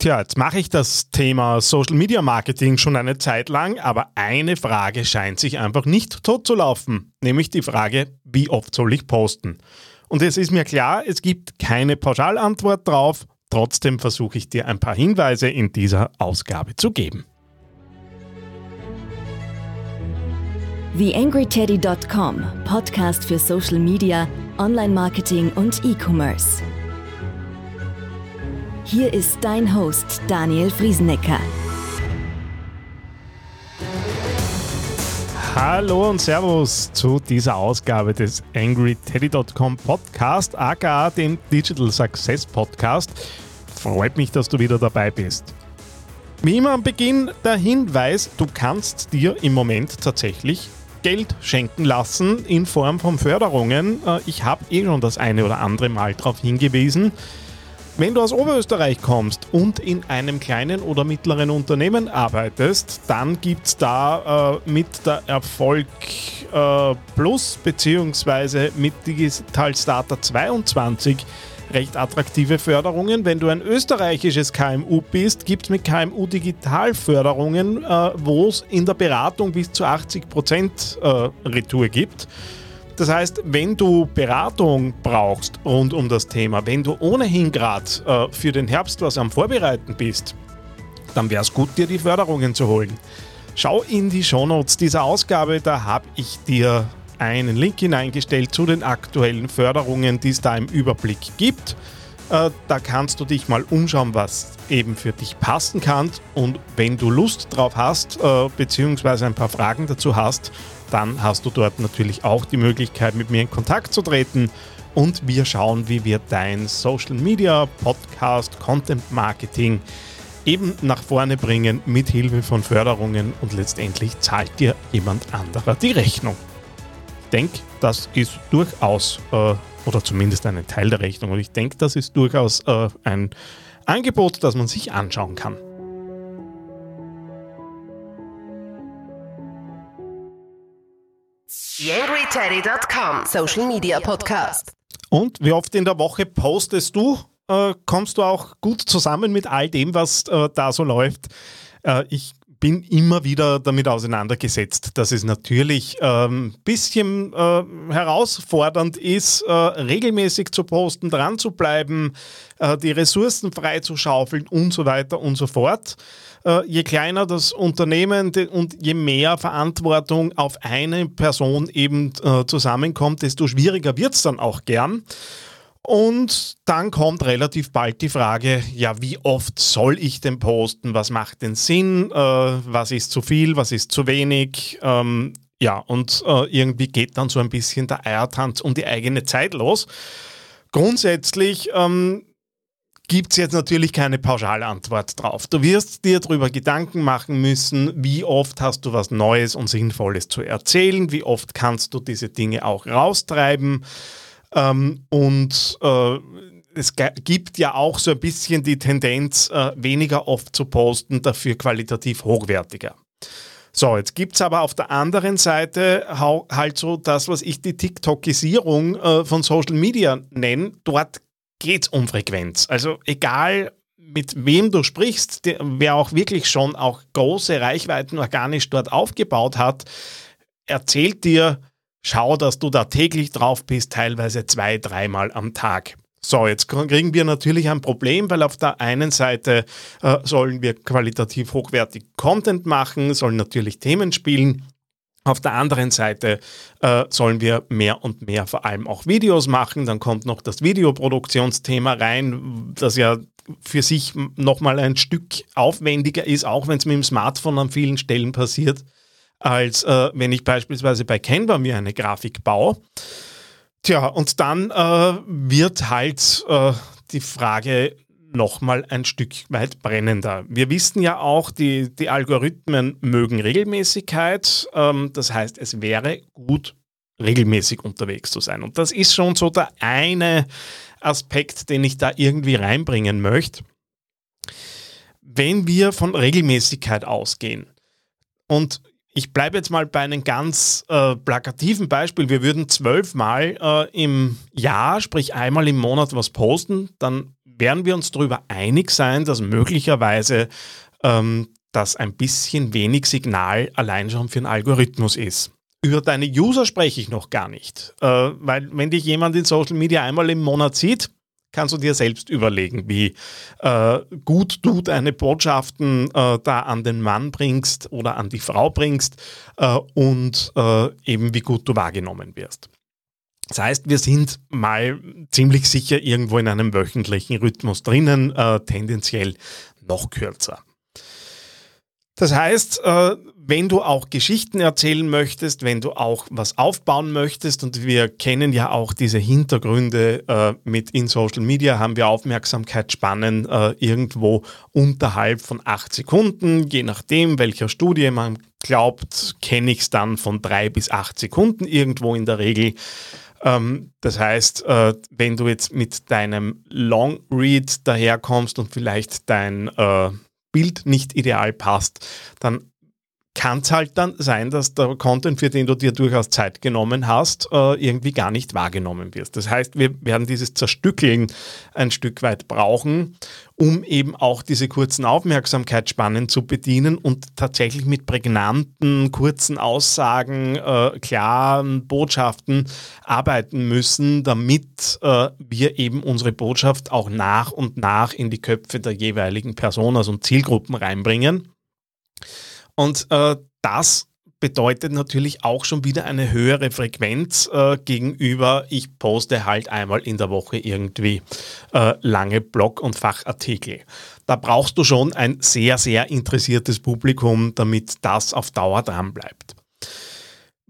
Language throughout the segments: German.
Tja, jetzt mache ich das Thema Social Media Marketing schon eine Zeit lang, aber eine Frage scheint sich einfach nicht totzulaufen, nämlich die Frage, wie oft soll ich posten? Und es ist mir klar, es gibt keine Pauschalantwort drauf, trotzdem versuche ich dir ein paar Hinweise in dieser Ausgabe zu geben. TheAngryTeddy.com, Podcast für Social Media, Online-Marketing und E-Commerce. Hier ist dein Host Daniel Friesenecker. Hallo und Servus zu dieser Ausgabe des AngryTeddy.com Podcast, aka dem Digital Success Podcast. Freut mich, dass du wieder dabei bist. Wie immer am Beginn der Hinweis, du kannst dir im Moment tatsächlich Geld schenken lassen in Form von Förderungen. Äh, ich habe eh schon das eine oder andere Mal darauf hingewiesen. Wenn du aus Oberösterreich kommst und in einem kleinen oder mittleren Unternehmen arbeitest, dann gibt es da äh, mit der Erfolg äh, Plus bzw. mit Digital Starter 22 recht attraktive Förderungen. Wenn du ein österreichisches KMU bist, gibt es mit KMU Digitalförderungen, äh, wo es in der Beratung bis zu 80% äh, Retour gibt. Das heißt, wenn du Beratung brauchst rund um das Thema, wenn du ohnehin gerade äh, für den Herbst was am Vorbereiten bist, dann wäre es gut, dir die Förderungen zu holen. Schau in die Shownotes dieser Ausgabe, da habe ich dir einen Link hineingestellt zu den aktuellen Förderungen, die es da im Überblick gibt. Äh, da kannst du dich mal umschauen, was eben für dich passen kann. Und wenn du Lust drauf hast, äh, beziehungsweise ein paar Fragen dazu hast, dann hast du dort natürlich auch die Möglichkeit, mit mir in Kontakt zu treten und wir schauen, wie wir dein Social Media, Podcast, Content Marketing eben nach vorne bringen mit Hilfe von Förderungen und letztendlich zahlt dir jemand anderer die Rechnung. Ich denke, das ist durchaus, äh, oder zumindest ein Teil der Rechnung, und ich denke, das ist durchaus äh, ein Angebot, das man sich anschauen kann. YangryTeddy.com Social Media Podcast. Und wie oft in der Woche postest du? Äh, kommst du auch gut zusammen mit all dem, was äh, da so läuft? Äh, ich bin immer wieder damit auseinandergesetzt, dass es natürlich ein ähm, bisschen äh, herausfordernd ist, äh, regelmäßig zu posten, dran zu bleiben, äh, die Ressourcen freizuschaufeln und so weiter und so fort. Äh, je kleiner das Unternehmen und je mehr Verantwortung auf eine Person eben äh, zusammenkommt, desto schwieriger wird es dann auch gern. Und dann kommt relativ bald die Frage, ja, wie oft soll ich denn posten? Was macht denn Sinn? Äh, was ist zu viel? Was ist zu wenig? Ähm, ja, und äh, irgendwie geht dann so ein bisschen der Eiertanz um die eigene Zeit los. Grundsätzlich ähm, gibt es jetzt natürlich keine Pauschalantwort drauf. Du wirst dir darüber Gedanken machen müssen, wie oft hast du was Neues und Sinnvolles zu erzählen, wie oft kannst du diese Dinge auch raustreiben. Ähm, und äh, es gibt ja auch so ein bisschen die Tendenz, äh, weniger oft zu posten, dafür qualitativ hochwertiger. So, jetzt gibt es aber auf der anderen Seite halt so das, was ich die TikTokisierung äh, von Social Media nenne. Dort geht es um Frequenz. Also egal mit wem du sprichst, der, wer auch wirklich schon auch große Reichweiten organisch dort aufgebaut hat, erzählt dir, schau, dass du da täglich drauf bist, teilweise zwei, dreimal am Tag. So, jetzt kriegen wir natürlich ein Problem, weil auf der einen Seite äh, sollen wir qualitativ hochwertig Content machen, sollen natürlich Themen spielen. Auf der anderen Seite äh, sollen wir mehr und mehr vor allem auch Videos machen. Dann kommt noch das Videoproduktionsthema rein, das ja für sich nochmal ein Stück aufwendiger ist, auch wenn es mit dem Smartphone an vielen Stellen passiert, als äh, wenn ich beispielsweise bei Canva mir eine Grafik baue. Tja, und dann äh, wird halt äh, die Frage nochmal ein Stück weit brennender. Wir wissen ja auch, die, die Algorithmen mögen Regelmäßigkeit. Ähm, das heißt, es wäre gut, regelmäßig unterwegs zu sein. Und das ist schon so der eine Aspekt, den ich da irgendwie reinbringen möchte. Wenn wir von Regelmäßigkeit ausgehen und ich bleibe jetzt mal bei einem ganz äh, plakativen Beispiel. Wir würden zwölfmal äh, im Jahr, sprich einmal im Monat was posten, dann werden wir uns darüber einig sein, dass möglicherweise ähm, das ein bisschen wenig Signal allein schon für einen Algorithmus ist. Über deine User spreche ich noch gar nicht, äh, weil wenn dich jemand in Social Media einmal im Monat sieht, kannst du dir selbst überlegen, wie äh, gut du deine Botschaften äh, da an den Mann bringst oder an die Frau bringst äh, und äh, eben wie gut du wahrgenommen wirst. Das heißt, wir sind mal ziemlich sicher irgendwo in einem wöchentlichen Rhythmus drinnen, äh, tendenziell noch kürzer. Das heißt, äh, wenn du auch Geschichten erzählen möchtest, wenn du auch was aufbauen möchtest, und wir kennen ja auch diese Hintergründe äh, mit in Social Media, haben wir Aufmerksamkeitsspannen äh, irgendwo unterhalb von acht Sekunden, je nachdem, welcher Studie man glaubt, kenne ich es dann von drei bis acht Sekunden irgendwo in der Regel. Ähm, das heißt, wenn du jetzt mit deinem Long Read daherkommst und vielleicht dein Bild nicht ideal passt, dann kann es halt dann sein, dass der Content, für den du dir durchaus Zeit genommen hast, äh, irgendwie gar nicht wahrgenommen wird. Das heißt, wir werden dieses Zerstückeln ein Stück weit brauchen, um eben auch diese kurzen Aufmerksamkeitsspannen zu bedienen und tatsächlich mit prägnanten, kurzen Aussagen, äh, klaren Botschaften arbeiten müssen, damit äh, wir eben unsere Botschaft auch nach und nach in die Köpfe der jeweiligen Personas und Zielgruppen reinbringen. Und äh, das bedeutet natürlich auch schon wieder eine höhere Frequenz äh, gegenüber, ich poste halt einmal in der Woche irgendwie äh, lange Blog- und Fachartikel. Da brauchst du schon ein sehr, sehr interessiertes Publikum, damit das auf Dauer dran bleibt.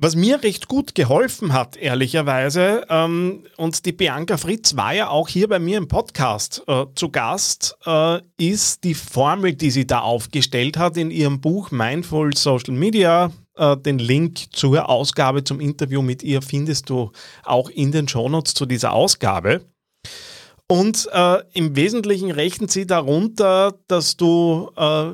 Was mir recht gut geholfen hat, ehrlicherweise, ähm, und die Bianca Fritz war ja auch hier bei mir im Podcast äh, zu Gast, äh, ist die Formel, die sie da aufgestellt hat in ihrem Buch Mindful Social Media. Äh, den Link zur Ausgabe, zum Interview mit ihr findest du auch in den Shownotes zu dieser Ausgabe. Und äh, im Wesentlichen rechnen sie darunter, dass du äh,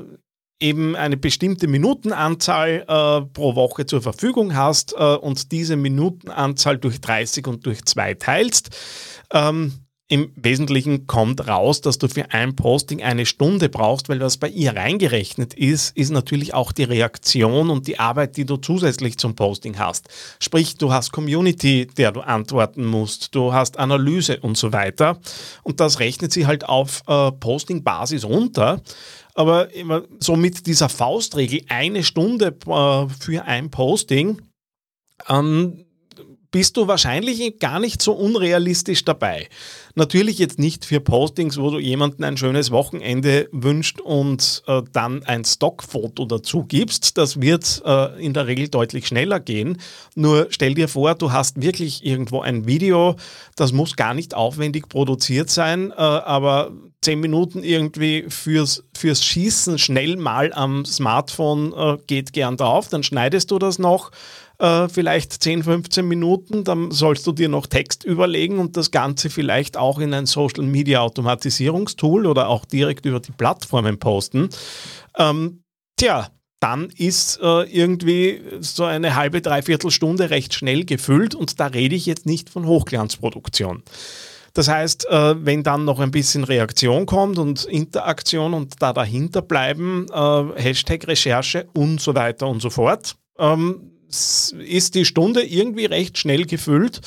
eben eine bestimmte Minutenanzahl äh, pro Woche zur Verfügung hast äh, und diese Minutenanzahl durch 30 und durch 2 teilst. Ähm, im Wesentlichen kommt raus, dass du für ein Posting eine Stunde brauchst, weil was bei ihr reingerechnet ist, ist natürlich auch die Reaktion und die Arbeit, die du zusätzlich zum Posting hast. Sprich, du hast Community, der du antworten musst, du hast Analyse und so weiter. Und das rechnet sie halt auf äh, Posting-Basis runter aber immer so mit dieser Faustregel eine Stunde äh, für ein Posting, ähm, bist du wahrscheinlich gar nicht so unrealistisch dabei. Natürlich jetzt nicht für Postings, wo du jemanden ein schönes Wochenende wünscht und äh, dann ein Stockfoto dazu gibst. Das wird äh, in der Regel deutlich schneller gehen. Nur stell dir vor, du hast wirklich irgendwo ein Video, das muss gar nicht aufwendig produziert sein, äh, aber zehn Minuten irgendwie fürs, fürs Schießen schnell mal am Smartphone äh, geht gern drauf. Dann schneidest du das noch äh, vielleicht 10, 15 Minuten, dann sollst du dir noch Text überlegen und das Ganze vielleicht auch in ein Social Media Automatisierungstool oder auch direkt über die Plattformen posten. Ähm, tja, dann ist äh, irgendwie so eine halbe, dreiviertel Stunde recht schnell gefüllt und da rede ich jetzt nicht von Hochglanzproduktion. Das heißt, äh, wenn dann noch ein bisschen Reaktion kommt und Interaktion und da dahinter bleiben, äh, Hashtag Recherche und so weiter und so fort, ähm, ist die Stunde irgendwie recht schnell gefüllt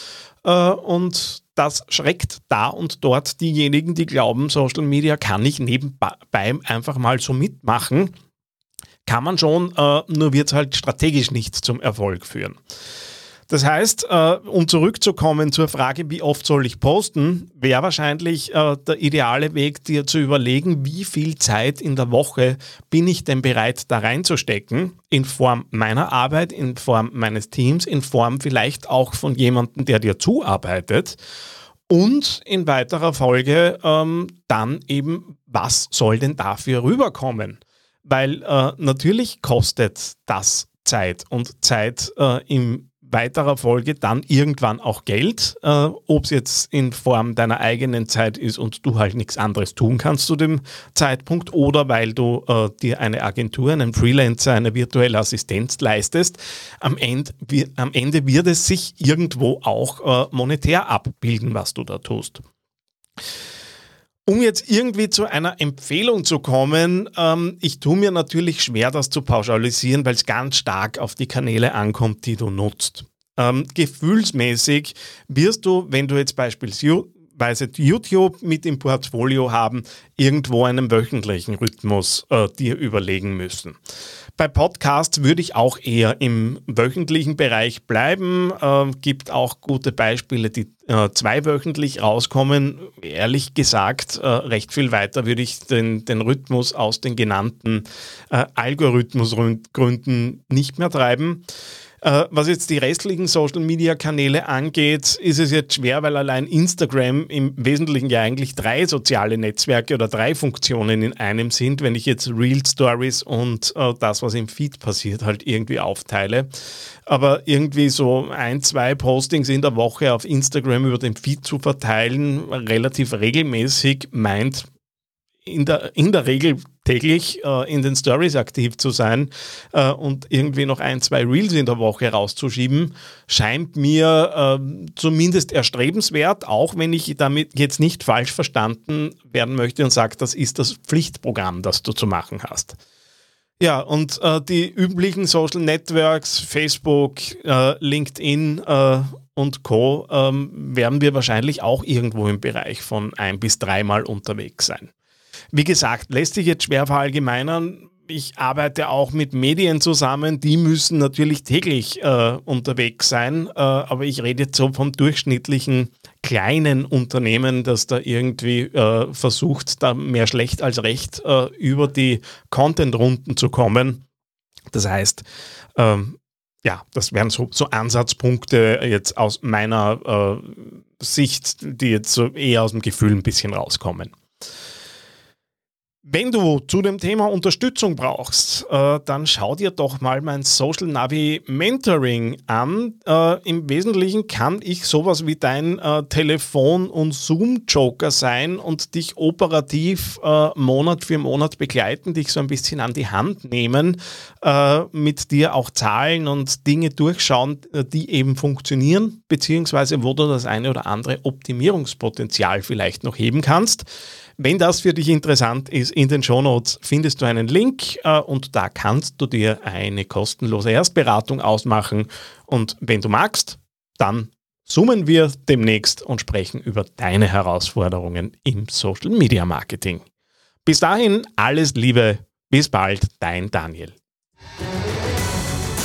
äh, und das schreckt da und dort diejenigen, die glauben, Social Media kann ich nebenbei einfach mal so mitmachen. Kann man schon, nur wird es halt strategisch nicht zum Erfolg führen. Das heißt, äh, um zurückzukommen zur Frage, wie oft soll ich posten, wäre wahrscheinlich äh, der ideale Weg, dir zu überlegen, wie viel Zeit in der Woche bin ich denn bereit, da reinzustecken, in Form meiner Arbeit, in Form meines Teams, in Form vielleicht auch von jemandem, der dir zuarbeitet. Und in weiterer Folge ähm, dann eben, was soll denn dafür rüberkommen? Weil äh, natürlich kostet das Zeit und Zeit äh, im weiterer Folge dann irgendwann auch Geld, äh, ob es jetzt in Form deiner eigenen Zeit ist und du halt nichts anderes tun kannst zu dem Zeitpunkt oder weil du äh, dir eine Agentur, einen Freelancer, eine virtuelle Assistenz leistest. Am Ende, wir, am Ende wird es sich irgendwo auch äh, monetär abbilden, was du da tust. Um jetzt irgendwie zu einer Empfehlung zu kommen, ähm, ich tue mir natürlich schwer, das zu pauschalisieren, weil es ganz stark auf die Kanäle ankommt, die du nutzt. Ähm, gefühlsmäßig wirst du, wenn du jetzt beispielsweise YouTube mit im Portfolio haben, irgendwo einen wöchentlichen Rhythmus äh, dir überlegen müssen. Bei Podcasts würde ich auch eher im wöchentlichen Bereich bleiben. Äh, gibt auch gute Beispiele, die äh, zweiwöchentlich rauskommen. Ehrlich gesagt, äh, recht viel weiter würde ich den, den Rhythmus aus den genannten äh, Algorithmusgründen nicht mehr treiben. Äh, was jetzt die restlichen Social-Media-Kanäle angeht, ist es jetzt schwer, weil allein Instagram im Wesentlichen ja eigentlich drei soziale Netzwerke oder drei Funktionen in einem sind, wenn ich jetzt Real Stories und äh, das, was im Feed passiert, halt irgendwie aufteile. Aber irgendwie so ein, zwei Postings in der Woche auf Instagram über den Feed zu verteilen, relativ regelmäßig, meint in der, in der Regel täglich äh, in den Stories aktiv zu sein äh, und irgendwie noch ein, zwei Reels in der Woche rauszuschieben, scheint mir äh, zumindest erstrebenswert, auch wenn ich damit jetzt nicht falsch verstanden werden möchte und sage, das ist das Pflichtprogramm, das du zu machen hast. Ja, und äh, die üblichen Social Networks, Facebook, äh, LinkedIn äh, und Co. Ähm, werden wir wahrscheinlich auch irgendwo im Bereich von ein bis dreimal unterwegs sein. Wie gesagt, lässt sich jetzt schwer verallgemeinern. Ich arbeite auch mit Medien zusammen, die müssen natürlich täglich äh, unterwegs sein, äh, aber ich rede jetzt so vom durchschnittlichen kleinen Unternehmen, das da irgendwie äh, versucht, da mehr schlecht als recht äh, über die Content-Runden zu kommen. Das heißt, ähm, ja, das wären so, so, Ansatzpunkte jetzt aus meiner äh, Sicht, die jetzt so eher aus dem Gefühl ein bisschen rauskommen. Wenn du zu dem Thema Unterstützung brauchst, äh, dann schau dir doch mal mein Social Navi Mentoring an. Äh, Im Wesentlichen kann ich sowas wie dein äh, Telefon- und Zoom-Joker sein und dich operativ äh, Monat für Monat begleiten, dich so ein bisschen an die Hand nehmen, äh, mit dir auch Zahlen und Dinge durchschauen, äh, die eben funktionieren, beziehungsweise wo du das eine oder andere Optimierungspotenzial vielleicht noch heben kannst. Wenn das für dich interessant ist, in den Shownotes findest du einen Link äh, und da kannst du dir eine kostenlose Erstberatung ausmachen. Und wenn du magst, dann zoomen wir demnächst und sprechen über deine Herausforderungen im Social Media Marketing. Bis dahin alles Liebe, bis bald, dein Daniel.